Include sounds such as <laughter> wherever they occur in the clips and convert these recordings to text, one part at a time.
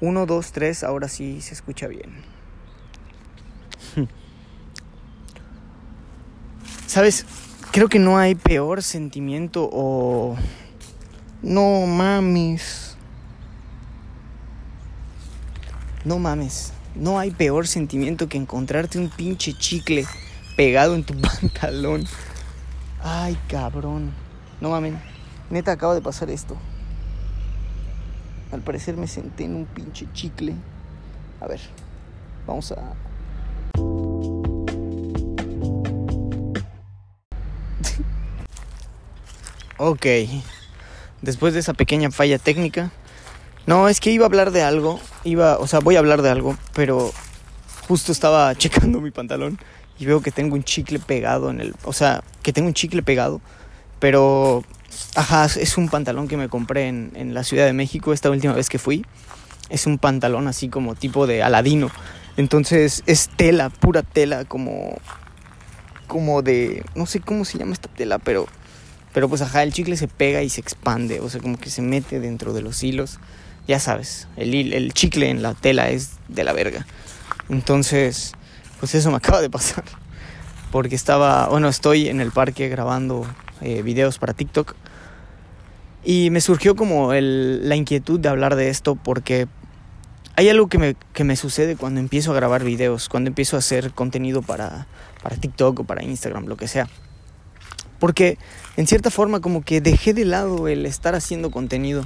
1, 2, 3, ahora sí se escucha bien. <laughs> ¿Sabes? Creo que no hay peor sentimiento o... No mames. No mames. No hay peor sentimiento que encontrarte un pinche chicle pegado en tu <laughs> pantalón. Ay, cabrón. No mames. Neta, acaba de pasar esto. Al parecer me senté en un pinche chicle. A ver, vamos a... <laughs> ok. Después de esa pequeña falla técnica. No, es que iba a hablar de algo. Iba, o sea, voy a hablar de algo, pero justo estaba <laughs> checando mi pantalón y veo que tengo un chicle pegado en el, o sea, que tengo un chicle pegado, pero ajá, es un pantalón que me compré en, en la Ciudad de México esta última vez que fui. Es un pantalón así como tipo de aladino. Entonces es tela, pura tela, como como de no sé cómo se llama esta tela, pero pero pues ajá, el chicle se pega y se expande, o sea, como que se mete dentro de los hilos. Ya sabes, el, el chicle en la tela es de la verga. Entonces, pues eso me acaba de pasar. Porque estaba, bueno, estoy en el parque grabando eh, videos para TikTok. Y me surgió como la inquietud de hablar de esto porque hay algo que me, que me sucede cuando empiezo a grabar videos, cuando empiezo a hacer contenido para, para TikTok o para Instagram, lo que sea. Porque en cierta forma como que dejé de lado el estar haciendo contenido.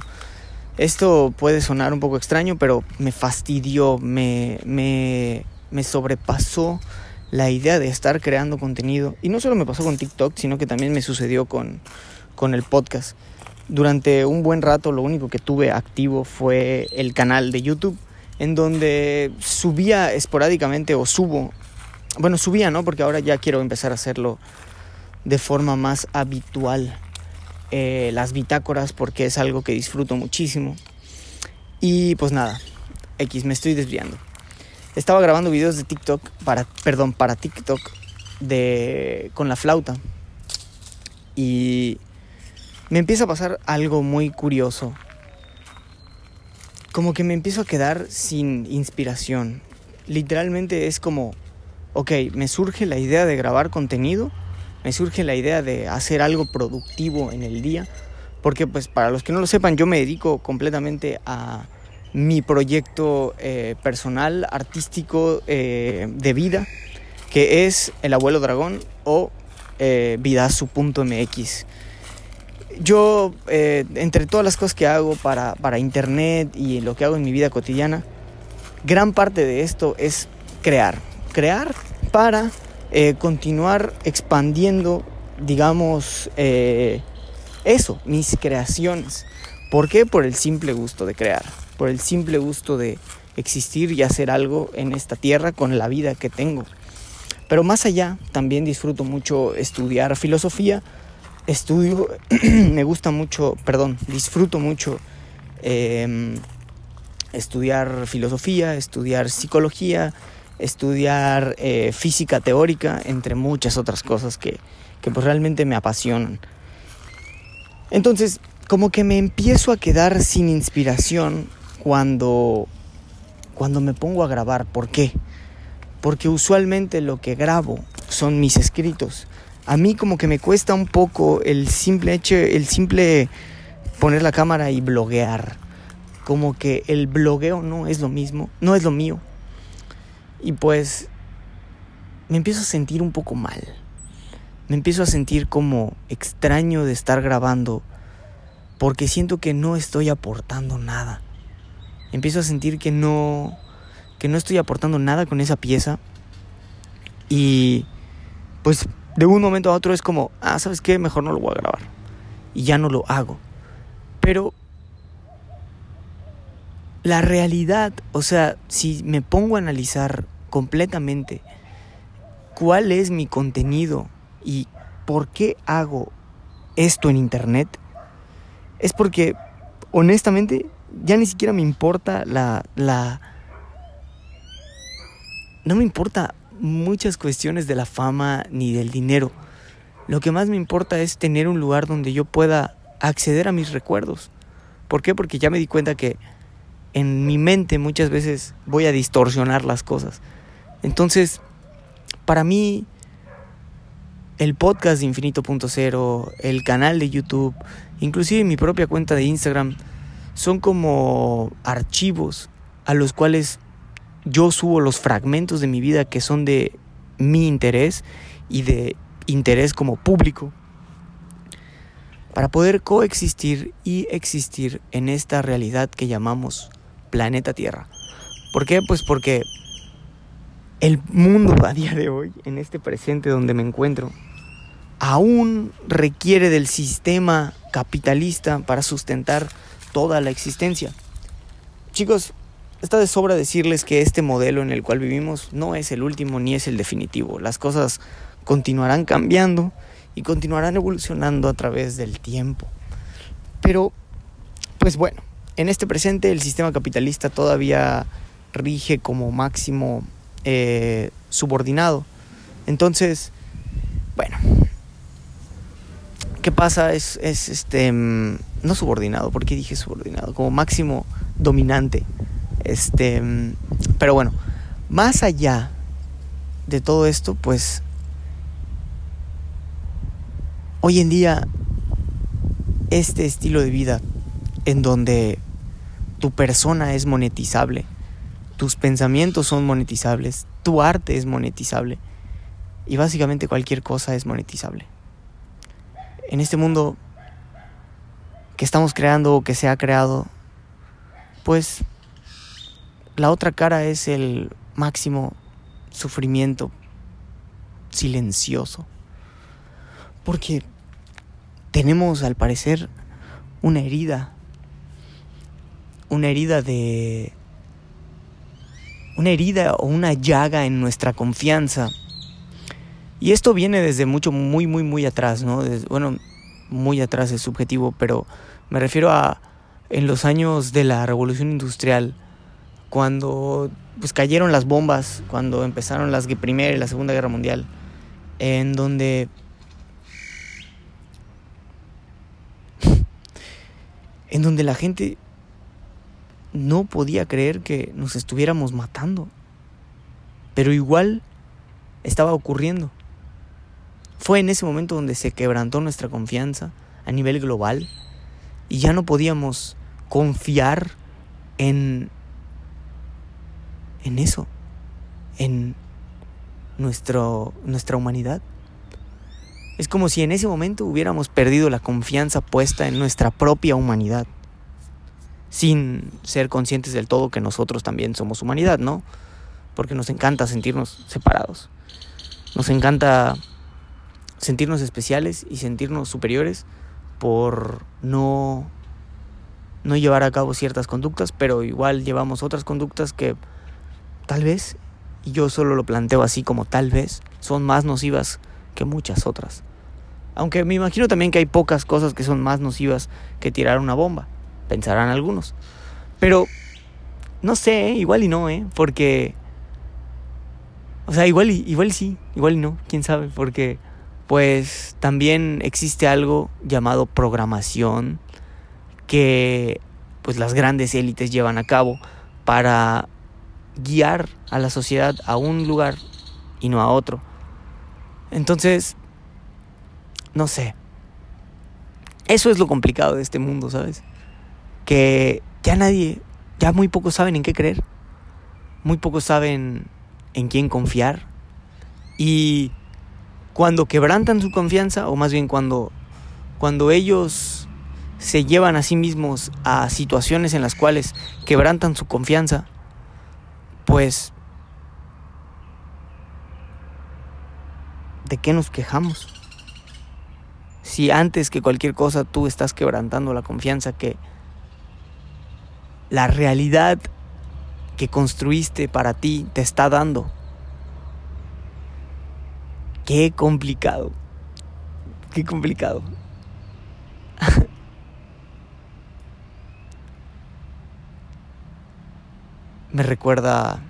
Esto puede sonar un poco extraño, pero me fastidió, me, me, me sobrepasó la idea de estar creando contenido. Y no solo me pasó con TikTok, sino que también me sucedió con, con el podcast. Durante un buen rato lo único que tuve activo fue el canal de YouTube, en donde subía esporádicamente o subo, bueno, subía, ¿no? Porque ahora ya quiero empezar a hacerlo de forma más habitual. Eh, las bitácoras porque es algo que disfruto muchísimo. Y pues nada, X, me estoy desviando. Estaba grabando videos de TikTok, para, perdón, para TikTok de, con la flauta. Y me empieza a pasar algo muy curioso. Como que me empiezo a quedar sin inspiración. Literalmente es como, ok, me surge la idea de grabar contenido, me surge la idea de hacer algo productivo en el día, porque pues para los que no lo sepan, yo me dedico completamente a mi proyecto eh, personal, artístico, eh, de vida, que es El Abuelo Dragón o eh, Vidazu.mx. Yo, eh, entre todas las cosas que hago para, para internet y lo que hago en mi vida cotidiana, gran parte de esto es crear. Crear para continuar expandiendo, digamos, eso, mis creaciones. ¿Por qué? Por el simple gusto de crear, por el simple gusto de existir y hacer algo en esta tierra con la vida que tengo. Pero más allá, también disfruto mucho estudiar filosofía. Estudio, <clears throat> me gusta mucho, perdón, disfruto mucho eh, estudiar filosofía, estudiar psicología, estudiar eh, física teórica, entre muchas otras cosas que, que pues realmente me apasionan. Entonces, como que me empiezo a quedar sin inspiración cuando, cuando me pongo a grabar. ¿Por qué? Porque usualmente lo que grabo son mis escritos. A mí como que me cuesta un poco el simple hecho, el simple poner la cámara y bloguear. Como que el blogueo no es lo mismo, no es lo mío. Y pues me empiezo a sentir un poco mal. Me empiezo a sentir como extraño de estar grabando porque siento que no estoy aportando nada. Empiezo a sentir que no que no estoy aportando nada con esa pieza y pues de un momento a otro es como, ah, ¿sabes qué? Mejor no lo voy a grabar. Y ya no lo hago. Pero la realidad, o sea, si me pongo a analizar completamente cuál es mi contenido y por qué hago esto en internet, es porque honestamente ya ni siquiera me importa la, la... No me importa muchas cuestiones de la fama ni del dinero. Lo que más me importa es tener un lugar donde yo pueda acceder a mis recuerdos. ¿Por qué? Porque ya me di cuenta que en mi mente muchas veces voy a distorsionar las cosas. Entonces, para mí, el podcast de Infinito.0, el canal de YouTube, inclusive mi propia cuenta de Instagram, son como archivos a los cuales yo subo los fragmentos de mi vida que son de mi interés y de interés como público para poder coexistir y existir en esta realidad que llamamos planeta Tierra. ¿Por qué? Pues porque el mundo a día de hoy, en este presente donde me encuentro, aún requiere del sistema capitalista para sustentar toda la existencia. Chicos, está de sobra decirles que este modelo en el cual vivimos no es el último ni es el definitivo. Las cosas continuarán cambiando y continuarán evolucionando a través del tiempo. Pero, pues bueno, en este presente el sistema capitalista todavía rige como máximo eh, subordinado. Entonces, bueno, ¿qué pasa? Es, es este, mm, no subordinado, ¿por qué dije subordinado? Como máximo dominante. Este, pero bueno, más allá de todo esto, pues hoy en día este estilo de vida en donde tu persona es monetizable, tus pensamientos son monetizables, tu arte es monetizable y básicamente cualquier cosa es monetizable. En este mundo que estamos creando o que se ha creado, pues la otra cara es el máximo sufrimiento silencioso. Porque tenemos al parecer una herida. Una herida de... Una herida o una llaga en nuestra confianza. Y esto viene desde mucho, muy, muy, muy atrás, ¿no? bueno, muy atrás es subjetivo, pero me refiero a en los años de la revolución industrial cuando pues cayeron las bombas, cuando empezaron las Primera y la Segunda Guerra Mundial, en donde <laughs> en donde la gente no podía creer que nos estuviéramos matando. Pero igual estaba ocurriendo. Fue en ese momento donde se quebrantó nuestra confianza a nivel global y ya no podíamos confiar en en eso, en nuestro, nuestra humanidad. Es como si en ese momento hubiéramos perdido la confianza puesta en nuestra propia humanidad, sin ser conscientes del todo que nosotros también somos humanidad, ¿no? Porque nos encanta sentirnos separados. Nos encanta sentirnos especiales y sentirnos superiores por no no llevar a cabo ciertas conductas, pero igual llevamos otras conductas que tal vez, y yo solo lo planteo así como tal vez, son más nocivas que muchas otras. Aunque me imagino también que hay pocas cosas que son más nocivas que tirar una bomba, pensarán algunos. Pero, no sé, ¿eh? igual y no, ¿eh? Porque... O sea, igual y, igual sí, igual y no, quién sabe, porque pues también existe algo llamado programación que pues las grandes élites llevan a cabo para guiar a la sociedad a un lugar y no a otro. Entonces, no sé. Eso es lo complicado de este mundo, ¿sabes? Que ya nadie, ya muy pocos saben en qué creer. Muy pocos saben en quién confiar. Y cuando quebrantan su confianza, o más bien cuando, cuando ellos se llevan a sí mismos a situaciones en las cuales quebrantan su confianza, pues, ¿de qué nos quejamos? Si antes que cualquier cosa tú estás quebrantando la confianza que la realidad que construiste para ti te está dando. Qué complicado. Qué complicado. <laughs> me recuerda.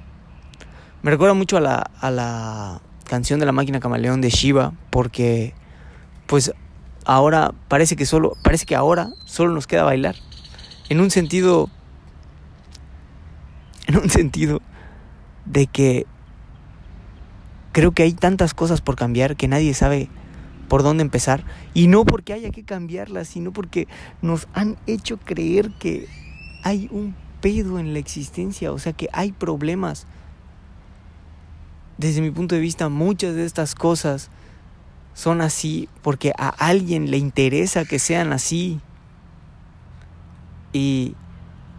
Me recuerda mucho a la, a la canción de la máquina camaleón de Shiva, porque pues ahora parece que solo, parece que ahora solo nos queda bailar. En un sentido en un sentido de que creo que hay tantas cosas por cambiar que nadie sabe por dónde empezar. Y no porque haya que cambiarlas, sino porque nos han hecho creer que hay un pedo en la existencia, o sea que hay problemas. Desde mi punto de vista, muchas de estas cosas son así porque a alguien le interesa que sean así. Y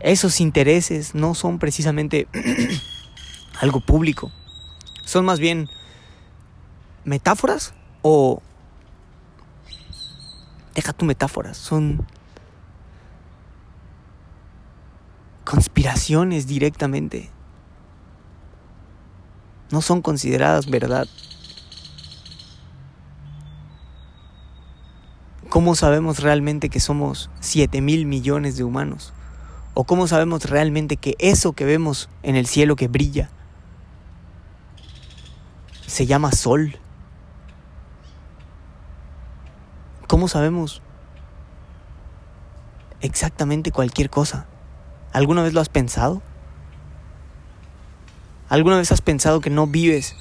esos intereses no son precisamente <clears throat> algo público. Son más bien metáforas o... Deja tu metáforas, son conspiraciones directamente. No son consideradas verdad. ¿Cómo sabemos realmente que somos 7 mil millones de humanos? ¿O cómo sabemos realmente que eso que vemos en el cielo que brilla se llama sol? ¿Cómo sabemos exactamente cualquier cosa? ¿Alguna vez lo has pensado? ¿Alguna vez has pensado que no vives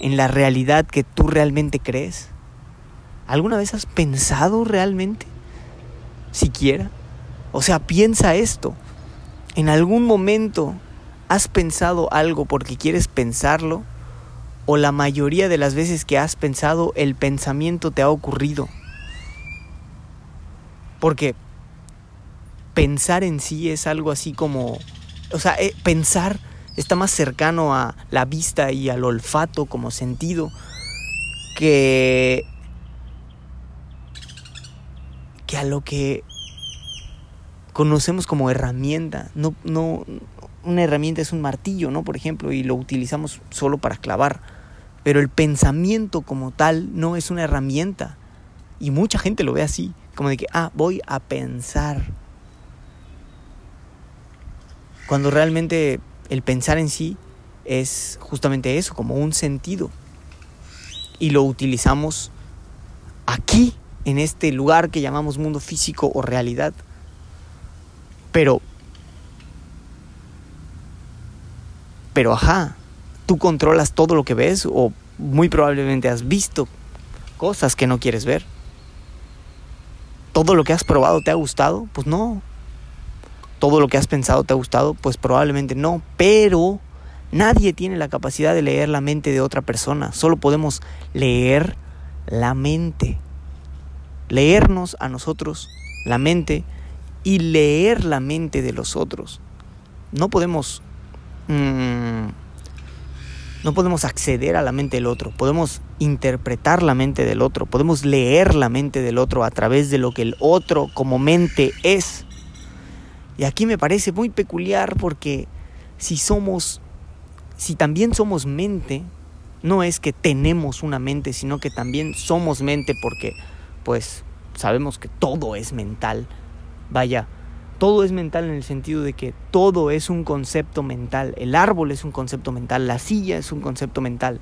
en la realidad que tú realmente crees? ¿Alguna vez has pensado realmente? Siquiera. O sea, piensa esto. ¿En algún momento has pensado algo porque quieres pensarlo? ¿O la mayoría de las veces que has pensado el pensamiento te ha ocurrido? Porque pensar en sí es algo así como... O sea, eh, pensar está más cercano a la vista y al olfato como sentido que... que a lo que conocemos como herramienta. No, no, una herramienta es un martillo, ¿no? Por ejemplo, y lo utilizamos solo para clavar. Pero el pensamiento como tal no es una herramienta. Y mucha gente lo ve así, como de que, ah, voy a pensar. Cuando realmente el pensar en sí es justamente eso, como un sentido. Y lo utilizamos aquí, en este lugar que llamamos mundo físico o realidad. Pero, pero ajá, tú controlas todo lo que ves o muy probablemente has visto cosas que no quieres ver. ¿Todo lo que has probado te ha gustado? Pues no. ¿Todo lo que has pensado te ha gustado? Pues probablemente no. Pero nadie tiene la capacidad de leer la mente de otra persona. Solo podemos leer la mente. Leernos a nosotros la mente y leer la mente de los otros. No podemos... Mm, no podemos acceder a la mente del otro, podemos interpretar la mente del otro, podemos leer la mente del otro a través de lo que el otro como mente es. Y aquí me parece muy peculiar porque si somos, si también somos mente, no es que tenemos una mente, sino que también somos mente porque pues sabemos que todo es mental Vaya, todo es mental en el sentido de que todo es un concepto mental. El árbol es un concepto mental, la silla es un concepto mental,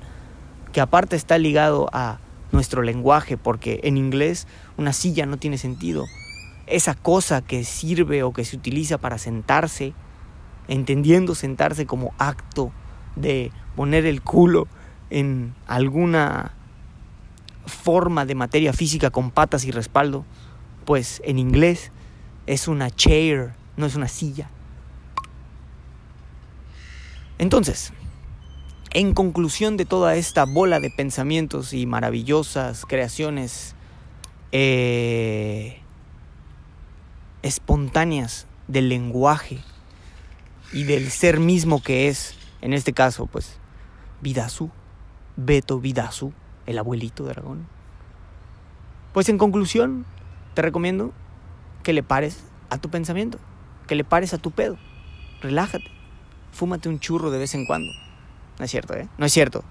que aparte está ligado a nuestro lenguaje, porque en inglés una silla no tiene sentido. Esa cosa que sirve o que se utiliza para sentarse, entendiendo sentarse como acto de poner el culo en alguna forma de materia física con patas y respaldo, pues en inglés es una chair, no es una silla. Entonces, en conclusión de toda esta bola de pensamientos y maravillosas creaciones eh, espontáneas del lenguaje y del ser mismo que es, en este caso, pues, Vidasu, Beto Vidasu, el abuelito de Aragón. Pues en conclusión, te recomiendo que le pares a tu pensamiento, que le pares a tu pedo. Relájate. Fúmate un churro de vez en cuando. No es cierto, ¿eh? No es cierto.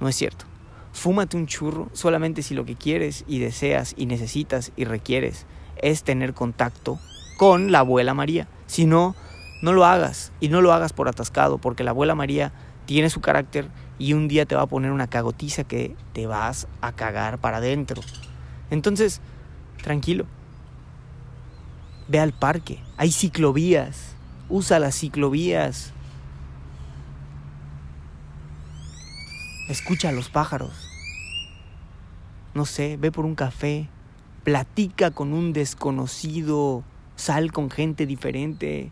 No es cierto. Fúmate un churro solamente si lo que quieres y deseas y necesitas y requieres es tener contacto con la abuela María. Si no, no lo hagas. Y no lo hagas por atascado, porque la abuela María tiene su carácter y un día te va a poner una cagotiza que te vas a cagar para adentro. Entonces, tranquilo. Ve al parque. Hay ciclovías. Usa las ciclovías. Escucha a los pájaros. No sé, ve por un café. Platica con un desconocido. Sal con gente diferente.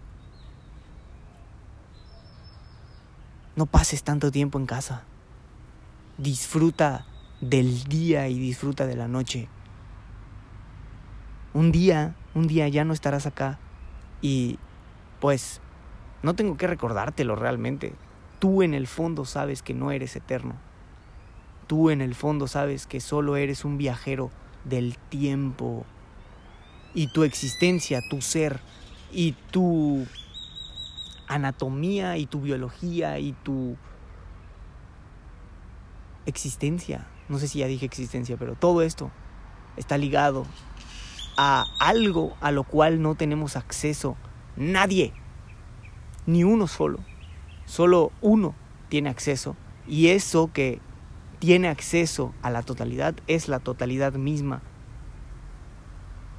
No pases tanto tiempo en casa. Disfruta del día y disfruta de la noche. Un día, un día ya no estarás acá y pues no tengo que recordártelo realmente. Tú en el fondo sabes que no eres eterno. Tú en el fondo sabes que solo eres un viajero del tiempo. Y tu existencia, tu ser y tu anatomía y tu biología y tu existencia. No sé si ya dije existencia, pero todo esto está ligado a algo a lo cual no tenemos acceso. Nadie. Ni uno solo. Solo uno tiene acceso. Y eso que tiene acceso a la totalidad es la totalidad misma.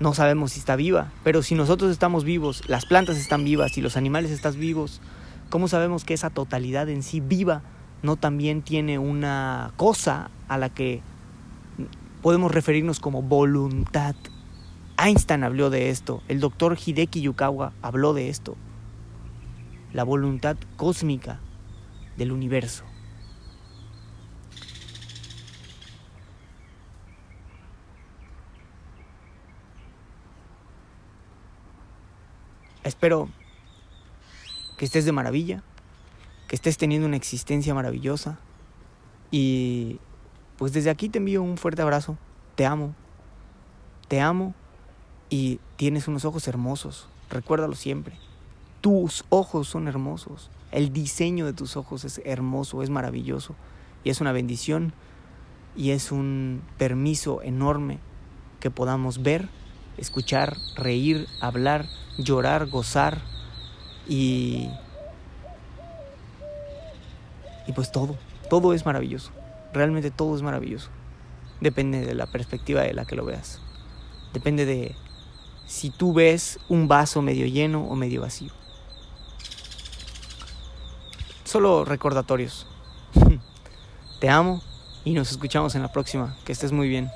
No sabemos si está viva, pero si nosotros estamos vivos, las plantas están vivas y los animales están vivos, ¿cómo sabemos que esa totalidad en sí viva no también tiene una cosa a la que podemos referirnos como voluntad? Einstein habló de esto, el doctor Hideki Yukawa habló de esto, la voluntad cósmica del universo. Espero que estés de maravilla, que estés teniendo una existencia maravillosa y pues desde aquí te envío un fuerte abrazo. Te amo. Te amo y tienes unos ojos hermosos. Recuérdalo siempre. Tus ojos son hermosos. El diseño de tus ojos es hermoso, es maravilloso. Y es una bendición y es un permiso enorme que podamos ver escuchar, reír, hablar, llorar, gozar y... Y pues todo, todo es maravilloso. Realmente todo es maravilloso. Depende de la perspectiva de la que lo veas. Depende de si tú ves un vaso medio lleno o medio vacío. Solo recordatorios. <laughs> Te amo y nos escuchamos en la próxima. Que estés muy bien.